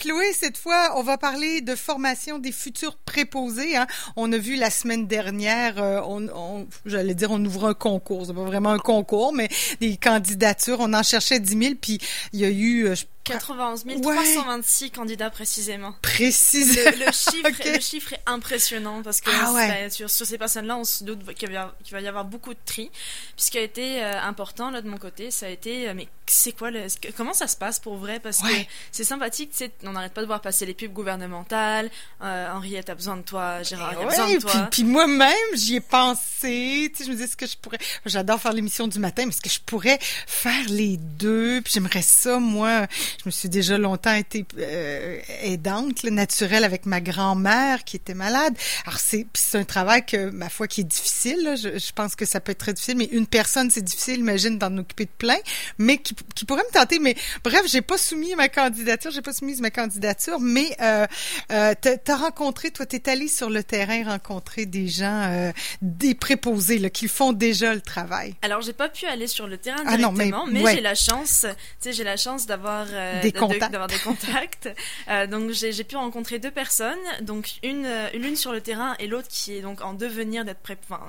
Chloé, cette fois, on va parler de formation des futurs préposés. Hein. On a vu la semaine dernière, euh, on, j'allais dire, on ouvre un concours. C'est pas vraiment un concours, mais des candidatures. On en cherchait 10 000, puis il y a eu, euh, 91 326 candidats précisément. Précisément. Le, chiffre, le chiffre est impressionnant parce que ah sur, ces personnes-là, on se doute qu'il va, y avoir beaucoup de tri. Puis ce qui a été euh, important là de mon côté, ça a été euh, mais c'est quoi le, comment ça se passe pour vrai? Parce que c'est sympathique, on n'arrête pas de voir passer les pubs gouvernementales. Euh, Henriette a besoin de toi, Gérard a besoin de toi. Puis, puis moi-même, j'y ai pensé. Tu sais, je me disais ce que je pourrais. J'adore faire l'émission du matin, mais est-ce que je pourrais faire les deux Puis j'aimerais ça, moi je me suis déjà longtemps été euh, aidante naturelle avec ma grand-mère qui était malade. Alors c'est c'est un travail que ma foi qui est difficile. Je, je, pense que ça peut être très difficile, mais une personne c'est difficile, imagine d'en occuper de plein, mais qui, qui pourrait me tenter. Mais bref, j'ai pas soumis ma candidature, j'ai pas soumis ma candidature, mais euh, euh, t'as rencontré, toi t'es allé sur le terrain rencontrer des gens, euh, des préposés là, qui font déjà le travail. Alors j'ai pas pu aller sur le terrain directement, ah non, mais, mais j'ai la chance, tu sais, j'ai la chance d'avoir euh, des contacts. d'avoir des contacts. euh, donc j'ai pu rencontrer deux personnes, donc une euh, l'une sur le terrain et l'autre qui est donc en devenir d'être pré enfin,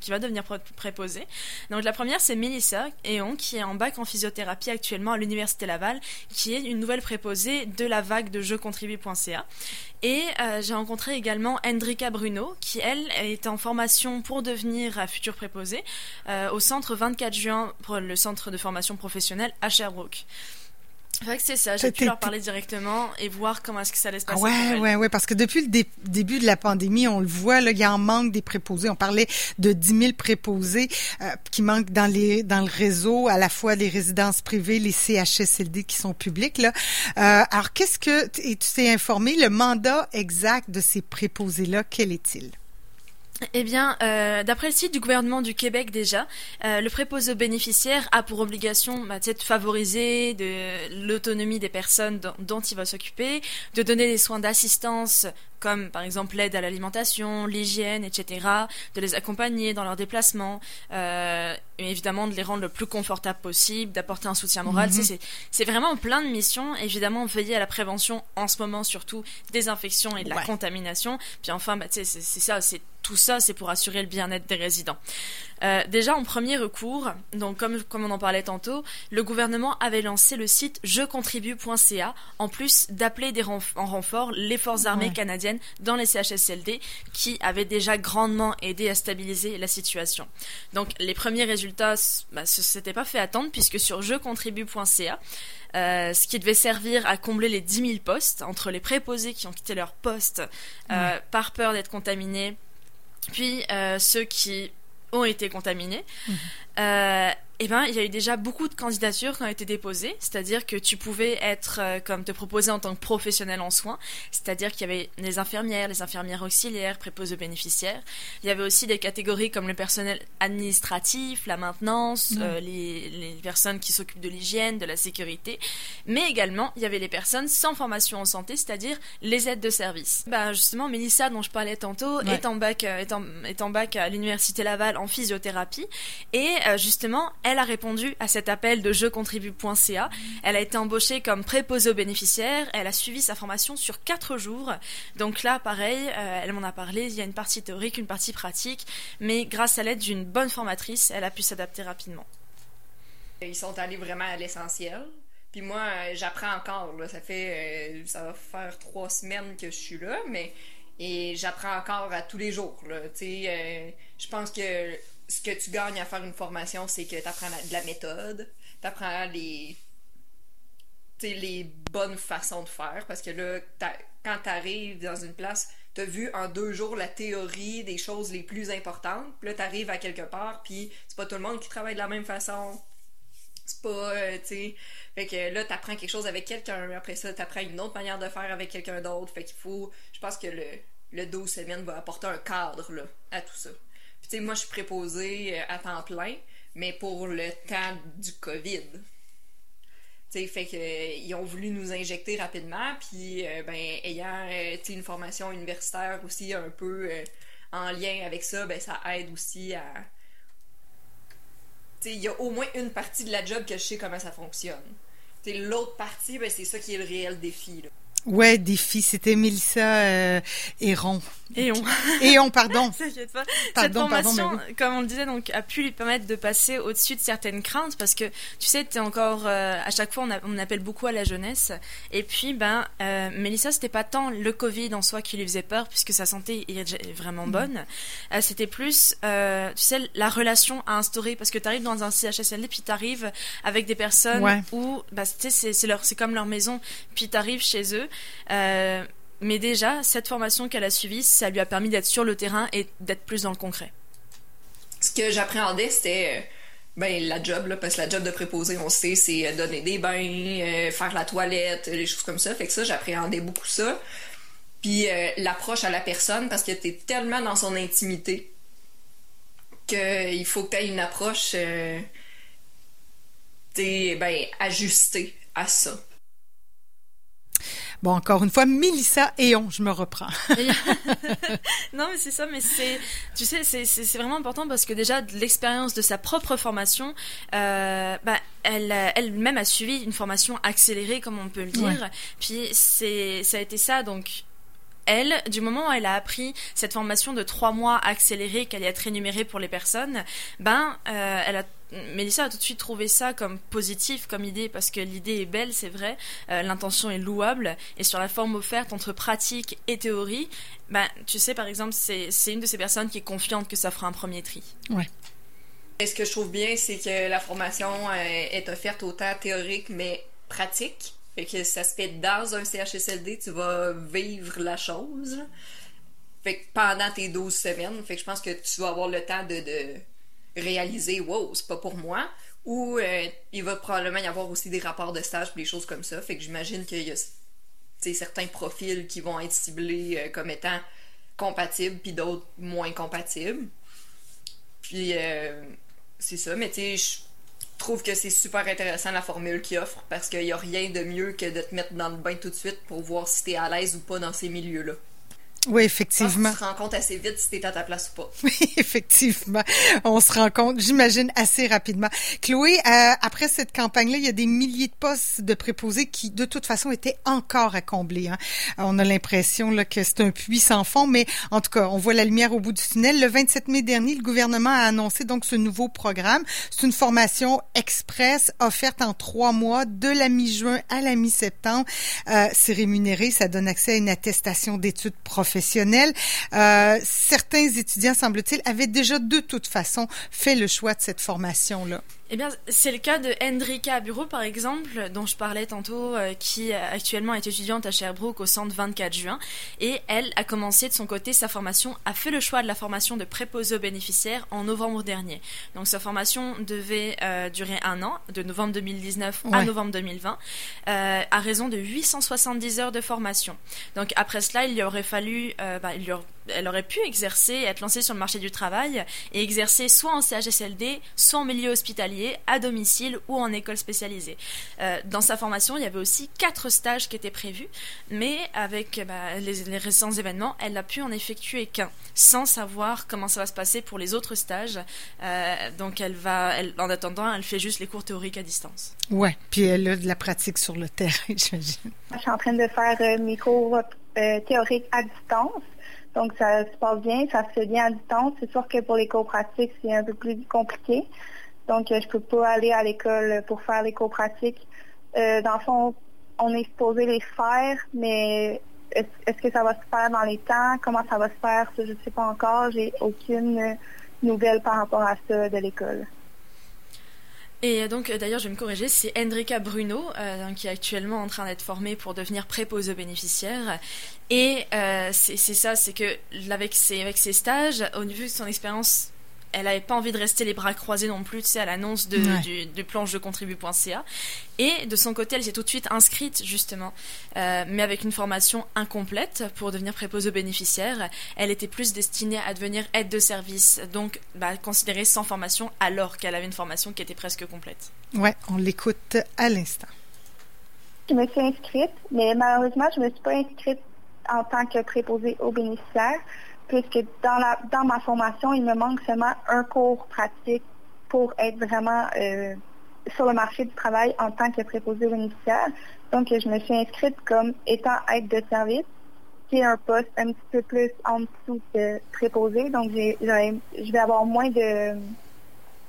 qui va devenir préposée. Donc la première c'est Melissa Eon qui est en bac en physiothérapie actuellement à l'université Laval, qui est une nouvelle préposée de la vague de jeuxcontribue.ca. Et euh, j'ai rencontré également Hendrika Bruno, qui elle est en formation pour devenir future préposée euh, au centre 24 juin pour le centre de formation professionnelle à Sherbrooke. C'est vrai que c'est ça, j'ai pu leur parler directement et voir comment est-ce que ça allait se passer. Ouais, ouais, ouais, parce que depuis le début de la pandémie, on le voit, là, il y a un manque des préposés. On parlait de 10 000 préposés euh, qui manquent dans les dans le réseau, à la fois les résidences privées, les CHSLD qui sont publics. Là. Euh, alors, qu'est-ce que et tu t'es informé le mandat exact de ces préposés-là, quel est-il? Eh bien, euh, d'après le site du gouvernement du Québec déjà, euh, le préposé aux bénéficiaires a pour obligation bah, de favoriser de l'autonomie des personnes dont il va s'occuper, de donner des soins d'assistance comme par exemple l'aide à l'alimentation, l'hygiène, etc., de les accompagner dans leurs déplacements, euh, et évidemment de les rendre le plus confortable possible, d'apporter un soutien moral. Mhm. C'est vraiment plein de missions, évidemment veiller à la prévention en ce moment surtout des infections et de la contamination. Puis enfin, bah, c'est ça, c'est tout ça, c'est pour assurer le bien-être des résidents. Euh, déjà en premier recours, donc comme, comme on en parlait tantôt, le gouvernement avait lancé le site jecontribue.ca en plus d'appeler en renfort les forces armées canadiennes dans les CHSLD qui avaient déjà grandement aidé à stabiliser la situation. Donc les premiers résultats, bah, ce s'était pas fait attendre puisque sur jecontribue.ca, euh, ce qui devait servir à combler les 10 000 postes entre les préposés qui ont quitté leur poste euh, par peur d'être contaminés, puis ceux qui ont été contaminés. Mhm. Eh ben, il y a eu déjà beaucoup de candidatures qui ont été déposées, c'est-à-dire que tu pouvais être euh, comme te proposer en tant que professionnel en soins, c'est-à-dire qu'il y avait les infirmières, les infirmières auxiliaires, préposées aux bénéficiaires. Il y avait aussi des catégories comme le personnel administratif, la maintenance, euh, les, les, personnes qui s'occupent de l'hygiène, de la sécurité, mais également il y avait les personnes sans formation en santé, c'est-à-dire les aides de service. Ben, justement, Mélissa, dont je parlais tantôt, est en bac, euh, est en, est en bac à l'université Laval en physiothérapie, et justement, elle a répondu à cet appel de jeuxcontribue.ca. Elle a été embauchée comme préposée aux bénéficiaires. Elle a suivi sa formation sur quatre jours. Donc là, pareil, euh, elle m'en a parlé. Il y a une partie théorique, une partie pratique. Mais grâce à l'aide d'une bonne formatrice, elle a pu s'adapter rapidement. Ils sont allés vraiment à l'essentiel. Puis moi, euh, j'apprends encore. Ça fait, euh, ça va faire trois semaines que je suis là, mais et j'apprends encore à tous les jours. je pense que ce que tu gagnes à faire une formation, c'est que tu apprends de la méthode, tu apprends les, les bonnes façons de faire. Parce que là, quand tu arrives dans une place, tu as vu en deux jours la théorie des choses les plus importantes. Là, tu arrives à quelque part, puis c'est pas tout le monde qui travaille de la même façon. C'est pas, euh, tu. Fait que là, t'apprends quelque chose avec quelqu'un. Après ça, t'apprends une autre manière de faire avec quelqu'un d'autre. Fait qu'il faut. Je pense que le, le 12 semaines va apporter un cadre, là, à tout ça moi, je suis préposée euh, à temps plein, mais pour le temps du COVID. sais fait que euh, ils ont voulu nous injecter rapidement, puis euh, ben ayant une formation universitaire aussi un peu en lien avec ça, ben ça aide aussi à. Il y a au moins une partie de la job que je sais comment ça fonctionne. L'autre partie, ben, c'est ça qui est le réel défi. Là. Ouais, défi, c'était Mélissa euh, Héron. Et on. Et on, pardon. pas. Cette formation, comme on le disait, donc, a pu lui permettre de passer au-dessus de certaines craintes parce que, tu sais, es encore, euh, à chaque fois, on, appelle beaucoup à la jeunesse. Et puis, ben, euh, Mélissa, c'était pas tant le Covid en soi qui lui faisait peur puisque sa santé est vraiment mm. bonne. Euh, c'était plus, euh, tu sais, la relation à instaurer parce que tu arrives dans un CHSLD puis tu arrives avec des personnes où, bah, tu sais, c'est leur, c'est comme leur maison puis tu arrives chez eux. Euh, mais déjà, cette formation qu'elle a suivie, ça lui a permis d'être sur le terrain et d'être plus dans le concret. Ce que j'appréhendais, c'était euh, ben, la job, parce que la job de préposé, on sait, c'est euh, donner des bains, euh, faire la toilette, les choses comme ça. Fait que ça, j'appréhendais beaucoup ça. Puis l'approche à la personne, parce que t'es tellement dans son intimité qu'il faut que tu une approche t'es, ben, ajustée à ça. Bon, encore une fois, Mélissa et on, je me reprends. non, mais c'est ça, mais c'est, tu sais, c'est vraiment important parce que déjà, l'expérience de sa propre formation, euh, bah, elle, elle-même a suivi une formation accélérée, comme on peut le dire. Puis c'est, ça a été ça, donc elle, du moment où elle a appris cette formation de trois mois accélérée qu'elle allait être rémunérée pour les personnes, ben, euh, elle a Mélissa a tout de suite trouvé ça comme positif comme idée parce que l'idée est belle, c'est vrai, euh, l'intention est louable et sur la forme offerte entre pratique et théorie, ben, tu sais par exemple c'est une de ces personnes qui est confiante que ça fera un premier tri. Ouais. Et ce que je trouve bien, c'est que la formation euh, est offerte autant théorique mais pratique. Fait que ça se fait dans un CHSLD, tu vas vivre la chose. Fait que pendant tes 12 semaines, fait que je pense que tu vas avoir le temps de réaliser wow c'est pas pour moi. Ou euh, il va probablement y avoir aussi des rapports de stage des choses comme ça. Fait que j'imagine qu'il y a certains profils qui vont être ciblés euh, comme étant compatibles puis d'autres moins compatibles. Puis euh, c'est ça. Mais tu sais trouve que c'est super intéressant la formule qu'il offre parce qu'il y a rien de mieux que de te mettre dans le bain tout de suite pour voir si t'es à l'aise ou pas dans ces milieux là oui, effectivement. On se rend compte assez vite si t'es à ta place ou pas. Oui, effectivement. On se rend compte, j'imagine, assez rapidement. Chloé, euh, après cette campagne-là, il y a des milliers de postes de préposés qui, de toute façon, étaient encore à combler. Hein. On a l'impression là, que c'est un puits sans fond, mais en tout cas, on voit la lumière au bout du tunnel. Le 27 mai dernier, le gouvernement a annoncé donc ce nouveau programme. C'est une formation express offerte en trois mois, de la mi-juin à la mi-septembre. Euh, c'est rémunéré, ça donne accès à une attestation d'études professionnelles Euh, certains étudiants, semble-t-il, avaient déjà de toute façon fait le choix de cette formation-là. Eh bien, c'est le cas de Hendrika Bureau, par exemple, dont je parlais tantôt, euh, qui actuellement est étudiante à Sherbrooke au centre 24 juin. Et elle a commencé de son côté sa formation, a fait le choix de la formation de préposé aux bénéficiaires en novembre dernier. Donc sa formation devait euh, durer un an, de novembre 2019 à novembre 2020, euh, à raison de 870 heures de formation. Donc après cela, il y aurait fallu, bah, il y aurait elle aurait pu exercer, être lancée sur le marché du travail et exercer soit en CHSLD, soit en milieu hospitalier, à domicile ou en école spécialisée. Euh, dans sa formation, il y avait aussi quatre stages qui étaient prévus, mais avec bah, les, récents événements, elle n'a pu en effectuer qu'un, sans savoir comment ça va se passer pour les autres stages. Euh, donc, elle va, en attendant, elle fait juste les cours théoriques à distance. Ouais, puis elle a de la pratique sur le terrain, j'imagine. Je suis en train de faire euh, mes cours théoriques à distance. Donc, ça se passe bien, ça se fait bien à distance. C'est sûr que pour les cours pratiques, c'est un peu plus compliqué. Donc, euh, je peux pas aller à l'école pour faire les cours pratiques. Euh, dans le fond, on est supposé les faire, mais est-ce que ça va se faire dans les temps? Comment ça va se faire? je ne sais pas encore. J'ai aucune nouvelle par rapport à ça de l'école. Et donc, euh, d'ailleurs, je vais me corriger, c'est Hendrika Bruno, euh, qui est actuellement en train d'être formée pour devenir préposée aux bénéficiaires. Et euh, c'est ça, c'est que avec ses, avec ses stages, au niveau de son expérience elle n'avait pas envie de rester les bras croisés non plus, tu sais, à l'annonce de, du, planche de contribu.ca. Et de son côté, elle s'est tout de suite inscrite, justement, euh, mais avec une formation incomplète pour devenir préposée aux bénéficiaires. Elle était plus destinée à devenir aide de service, donc bah, considérée sans formation, alors qu'elle avait une formation qui était presque complète. Ouais, on l'écoute à l'instant. Je me suis inscrite, mais malheureusement, je ne me suis pas inscrite en tant que préposée aux bénéficiaires puisque dans, dans ma formation, il me manque seulement un cours pratique pour être vraiment euh, sur le marché du travail en tant que préposé bénéficiaire. Donc, je me suis inscrite comme étant aide de service, qui est un poste un petit peu plus en dessous que préposé. Donc, je vais avoir moins de,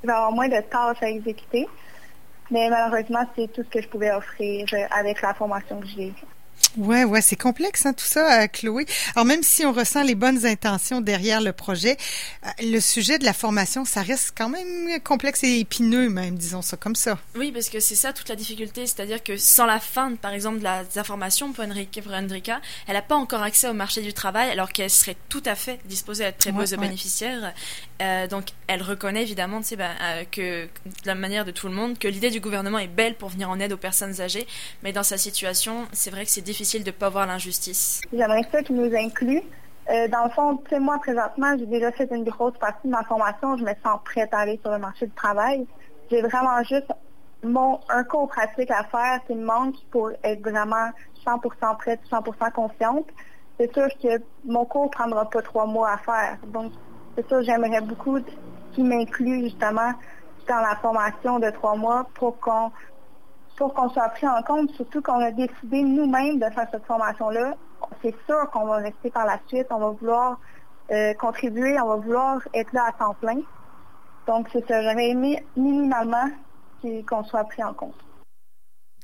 je vais avoir moins de tâches à exécuter. Mais malheureusement, c'est tout ce que je pouvais offrir avec la formation que j'ai. Ouais, ouais, c'est complexe hein, tout ça, euh, Chloé. Alors même si on ressent les bonnes intentions derrière le projet, euh, le sujet de la formation, ça reste quand même complexe et épineux, même, disons ça comme ça. Oui, parce que c'est ça toute la difficulté, c'est-à-dire que sans la fin, par exemple, de la, informations pour Enrique, pour Enrica, elle n'a pas encore accès au marché du travail, alors qu'elle serait tout à fait disposée à être préposée ouais, aux bénéficiaires. Euh, donc, elle reconnaît évidemment, tu ben, euh, que de la manière de tout le monde, que l'idée du gouvernement est belle pour venir en aide aux personnes âgées, mais dans sa situation, c'est vrai que c'est difficile de ne pas voir l'injustice. J'aimerais ça qu'il nous inclut. Euh, dans le fond, tu moi, présentement, j'ai déjà fait une grosse partie de ma formation. Je me sens prête à aller sur le marché du travail. J'ai vraiment juste mon, un cours pratique à faire qui me manque pour être vraiment 100% prête, 100% confiante. C'est sûr que mon cours prendra pas trois mois à faire. Donc, c'est sûr, j'aimerais beaucoup qu'il m'inclue justement dans la formation de trois mois pour qu'on pour qu'on soit pris en compte, surtout qu'on a décidé nous-mêmes de faire cette formation-là. C'est sûr qu'on va rester par la suite, on va vouloir euh, contribuer, on va vouloir être là à temps plein. Donc, c'est ça. J'aurais aimé minimalement qu'on soit pris en compte.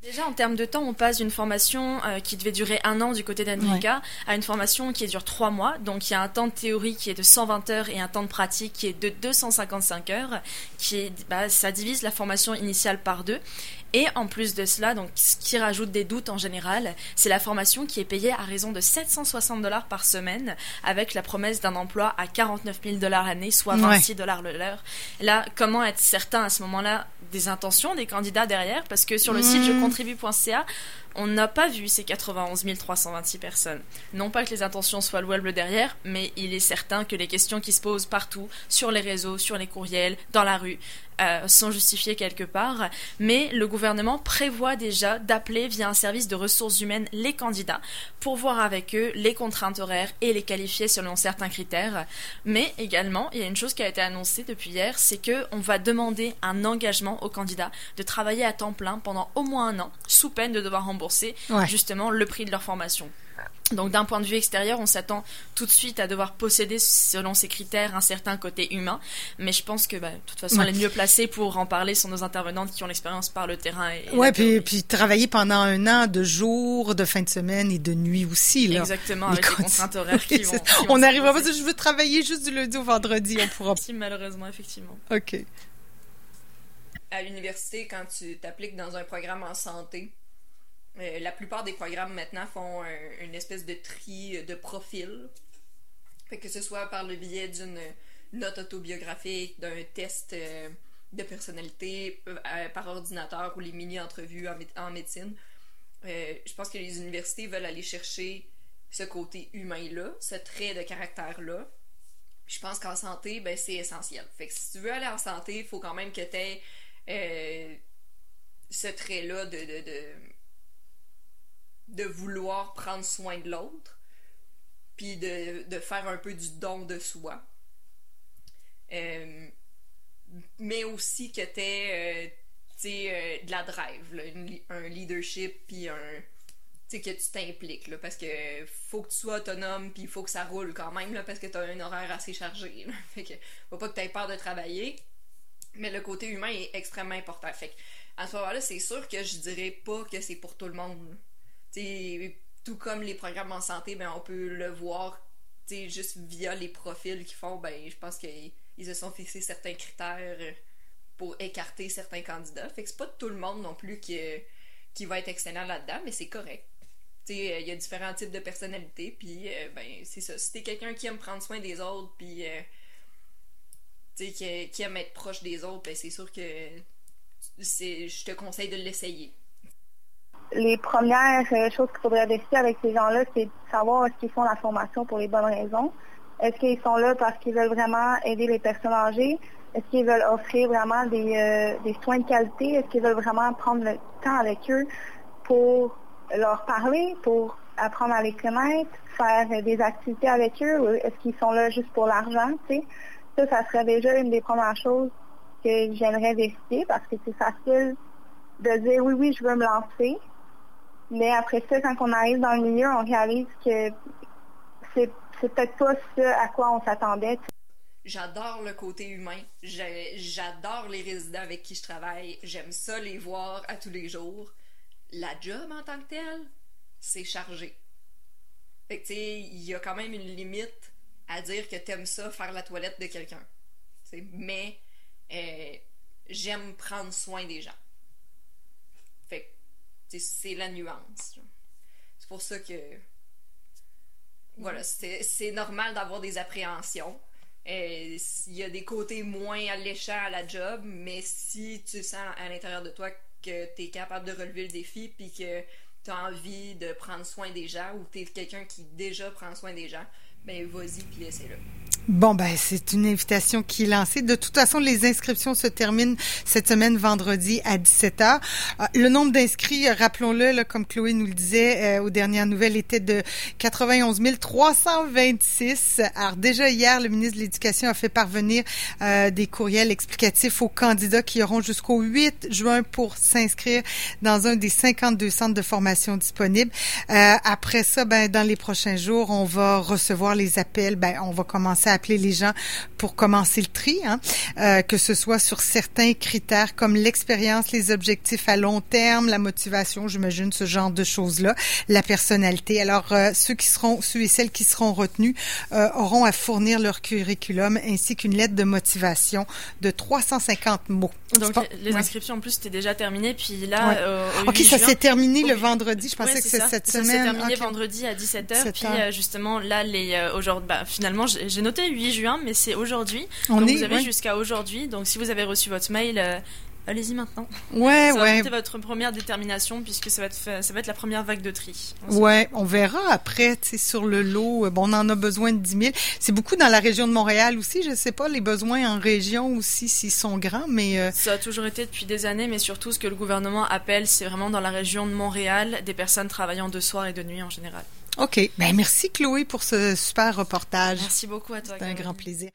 Déjà, en termes de temps, on passe d'une formation euh, qui devait durer un an du côté d'Anrika ouais. à une formation qui dure trois mois. Donc, il y a un temps de théorie qui est de 120 heures et un temps de pratique qui est de 255 heures. Qui est, bah, ça divise la formation initiale par deux. Et en plus de cela, donc, ce qui rajoute des doutes en général, c'est la formation qui est payée à raison de 760 dollars par semaine, avec la promesse d'un emploi à 49 000 dollars l'année, soit 26 dollars l'heure. Là, comment être certain à ce moment-là des intentions des candidats derrière? Parce que sur le mmh. site je contribue.ca, on n'a pas vu ces 91 326 personnes. Non pas que les intentions soient louables derrière, mais il est certain que les questions qui se posent partout, sur les réseaux, sur les courriels, dans la rue, euh, sont justifiées quelque part. Mais le gouvernement prévoit déjà d'appeler via un service de ressources humaines les candidats pour voir avec eux les contraintes horaires et les qualifier selon certains critères. Mais également, il y a une chose qui a été annoncée depuis hier, c'est que on va demander un engagement aux candidats de travailler à temps plein pendant au moins un an, sous peine de devoir rembourser ouais. justement le prix de leur formation. Donc d'un point de vue extérieur, on s'attend tout de suite à devoir posséder, selon ces critères, un certain côté humain. Mais je pense que, bah, de toute façon, ouais. les mieux placés pour en parler sont nos intervenantes qui ont l'expérience par le terrain. Et, ouais, puis, puis travailler pendant un an de jours, de fin de semaine et de nuit aussi. Là. Exactement, avec les contraintes horaires qui vont, qui On n'arrivera pas, je veux travailler juste du lundi au vendredi, on pourra. si, malheureusement, effectivement. OK. À l'université, quand tu t'appliques dans un programme en santé, euh, la plupart des programmes maintenant font un, une espèce de tri de profil. Que ce soit par le biais d'une note autobiographique, d'un test euh, de personnalité euh, par ordinateur ou les mini-entrevues en, médecine. Je pense que les universités veulent aller chercher ce côté humain-là, ce trait de caractère-là. Je pense qu'en santé, ben, c'est essentiel. Que si tu veux aller en santé, il faut quand même que tu aies ce trait-là de de vouloir prendre soin de l'autre, puis de, de, faire un peu du don de soi. Euh, mais aussi que tu euh, euh, de la drive, un leadership, puis un. Tu que tu t'impliques, parce que faut que tu sois autonome, puis il faut que ça roule quand même, parce que tu as un horaire assez chargé. Fait que, faut pas que tu aies peur de travailler, mais le côté humain est extrêmement important. Fait que, à ce moment-là, c'est sûr que je dirais pas que c'est pour tout le monde. Tout comme les programmes en santé, ben, on peut le voir juste via les profils qu'ils font. Ben, je pense qu'ils se sont fixés certains critères pour écarter certains candidats. Fait que c'est pas tout le monde non plus qui, qui va être excellent là-dedans, mais c'est correct. Il y a différents types de personnalités, puis euh, ben, c'est ça. Si t'es quelqu'un qui aime prendre soin des autres, puis euh, qui, qui aime être proche des autres, ben, c'est sûr que je te conseille de l'essayer les premières euh, choses qu'il faudrait vérifier avec ces gens-là, c'est de savoir est-ce qu'ils font la formation pour les bonnes raisons. Est-ce qu'ils sont là parce qu'ils veulent vraiment aider les personnes âgées? Est-ce qu'ils veulent offrir vraiment des, euh, soins de qualité? Est-ce qu'ils veulent vraiment prendre le temps avec eux pour leur parler, pour apprendre à les connaître, faire des activités avec eux? Est-ce qu'ils sont là juste pour l'argent? Ça, ça serait déjà une des premières choses que j'aimerais vérifier parce que c'est facile de dire oui, oui, je veux me lancer Mais après ça, quand on arrive dans le milieu, on réalise que c'est, peut-être pas ce à quoi on s'attendait. J'adore le côté humain. J'adore les résidents avec qui je travaille. J'aime ça les voir à tous les jours. La job en tant que telle, c'est chargé. Fait que, il y a quand même une limite à dire que t'aimes ça, faire la toilette de quelqu'un. Mais euh, j'aime prendre soin des gens. C'est la nuance. C'est pour ça que. Voilà, c'est normal d'avoir des appréhensions. Euh, il y a des côtés moins alléchants à la job, mais si tu sens à l'intérieur de toi que tu es capable de relever le défi puis que tu as envie de prendre soin des gens ou tu es quelqu'un qui déjà prend soin des gens, ben vas-y puis essaie-le. Bon, ben, c'est une invitation qui est lancée. De toute façon, les inscriptions se terminent cette semaine, vendredi, à 17h. Euh, le nombre d'inscrits, rappelons-le, comme Chloé nous le disait euh, aux dernières nouvelles, était de 91 326. Alors, déjà hier, le ministre de l'Éducation a fait parvenir euh, des courriels explicatifs aux candidats qui auront jusqu'au 8 juin pour s'inscrire dans un des 52 centres de formation disponibles. après ça, ben, dans les prochains jours, on va recevoir les appels. Ben, on va commencer à appeler les gens pour commencer le tri, hein, euh, que ce soit sur certains critères comme l'expérience, les objectifs à long terme, la motivation, j'imagine ce genre de choses-là, la personnalité. Alors euh, ceux qui seront, ceux et celles qui seront retenus euh, auront à fournir leur curriculum ainsi qu'une lettre de motivation de 350 mots. Donc les inscriptions en plus c'était déjà terminé, puis là. Ok, ça s'est terminé le vendredi. Je pensais que c'est cette semaine. Ça s'est terminé vendredi à 17h. Puis justement là les aujourd'hui, bah, finalement j'ai noté 8 juin, mais c'est aujourd'hui. Donc vous avez jusqu'à aujourd'hui. Donc si vous avez reçu votre mail, euh, allez-y maintenant. Ouais, ça ouais. C'était votre première détermination puisque ça va, être ça va être la première vague de tri. Ouais, on verra après, tu sais, sur le lot. Euh, bon, on en a besoin de 10 000. C'est beaucoup dans la région de Montréal aussi. Je sais pas les besoins en région aussi s'ils sont grands, mais euh, ça a toujours été depuis des années, mais surtout ce que le gouvernement appelle, c'est vraiment dans la région de Montréal des personnes travaillant de soir et de nuit en général. OK. Ben, merci Chloé pour ce super reportage. Merci beaucoup à toi. C'est un grand plaisir.